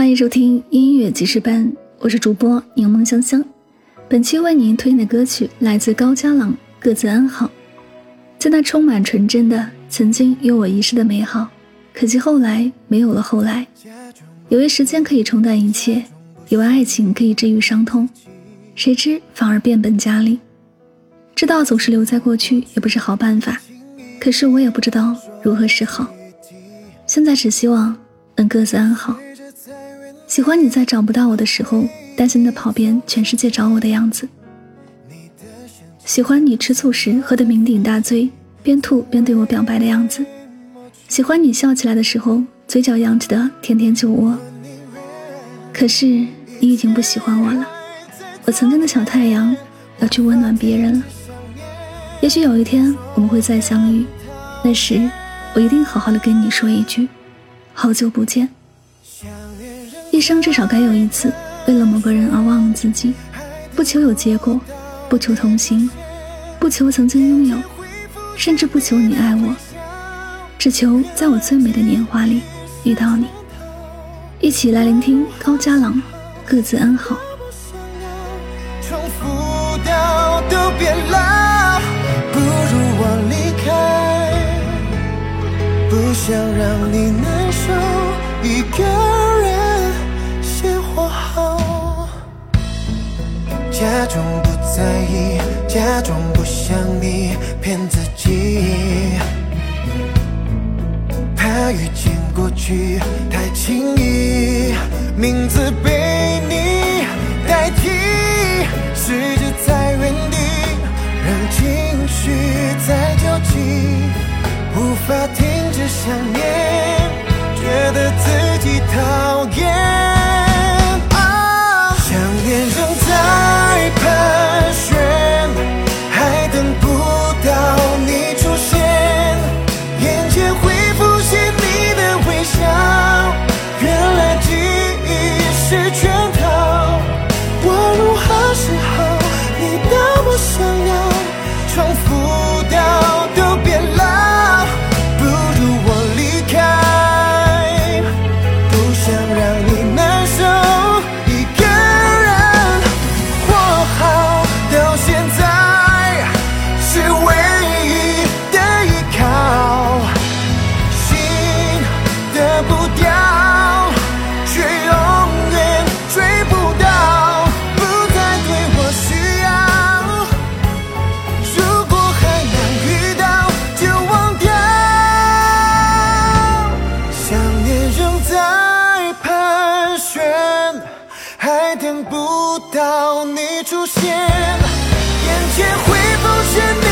欢迎收听音乐记事班，我是主播柠檬香香。本期为您推荐的歌曲来自高家朗，《各自安好》。在那充满纯真的曾经有我一世的美好，可惜后来没有了后来。以为时间可以冲淡一切，以为爱情可以治愈伤痛，谁知反而变本加厉。知道总是留在过去也不是好办法，可是我也不知道如何是好。现在只希望能各自安好。喜欢你在找不到我的时候，担心的跑遍全世界找我的样子。喜欢你吃醋时喝得酩酊大醉，边吐边对我表白的样子。喜欢你笑起来的时候，嘴角扬起的甜甜酒窝。可是你已经不喜欢我了，我曾经的小太阳要去温暖别人了。也许有一天我们会再相遇，那时我一定好好的跟你说一句：好久不见。一生至少该有一次，为了某个人而忘了自己，不求有结果，不求同行，不求曾经拥有，甚至不求你爱我，只求在我最美的年华里遇到你。一起来聆听高家朗，各自安好。不想让你难受，一个人。我好假装不在意，假装不想你，骗自己。怕遇见过去太轻易，名字被你代替，试着在原地，让情绪在交集，无法停止想念，觉得自己讨厌。不到你出现眼前会不是你？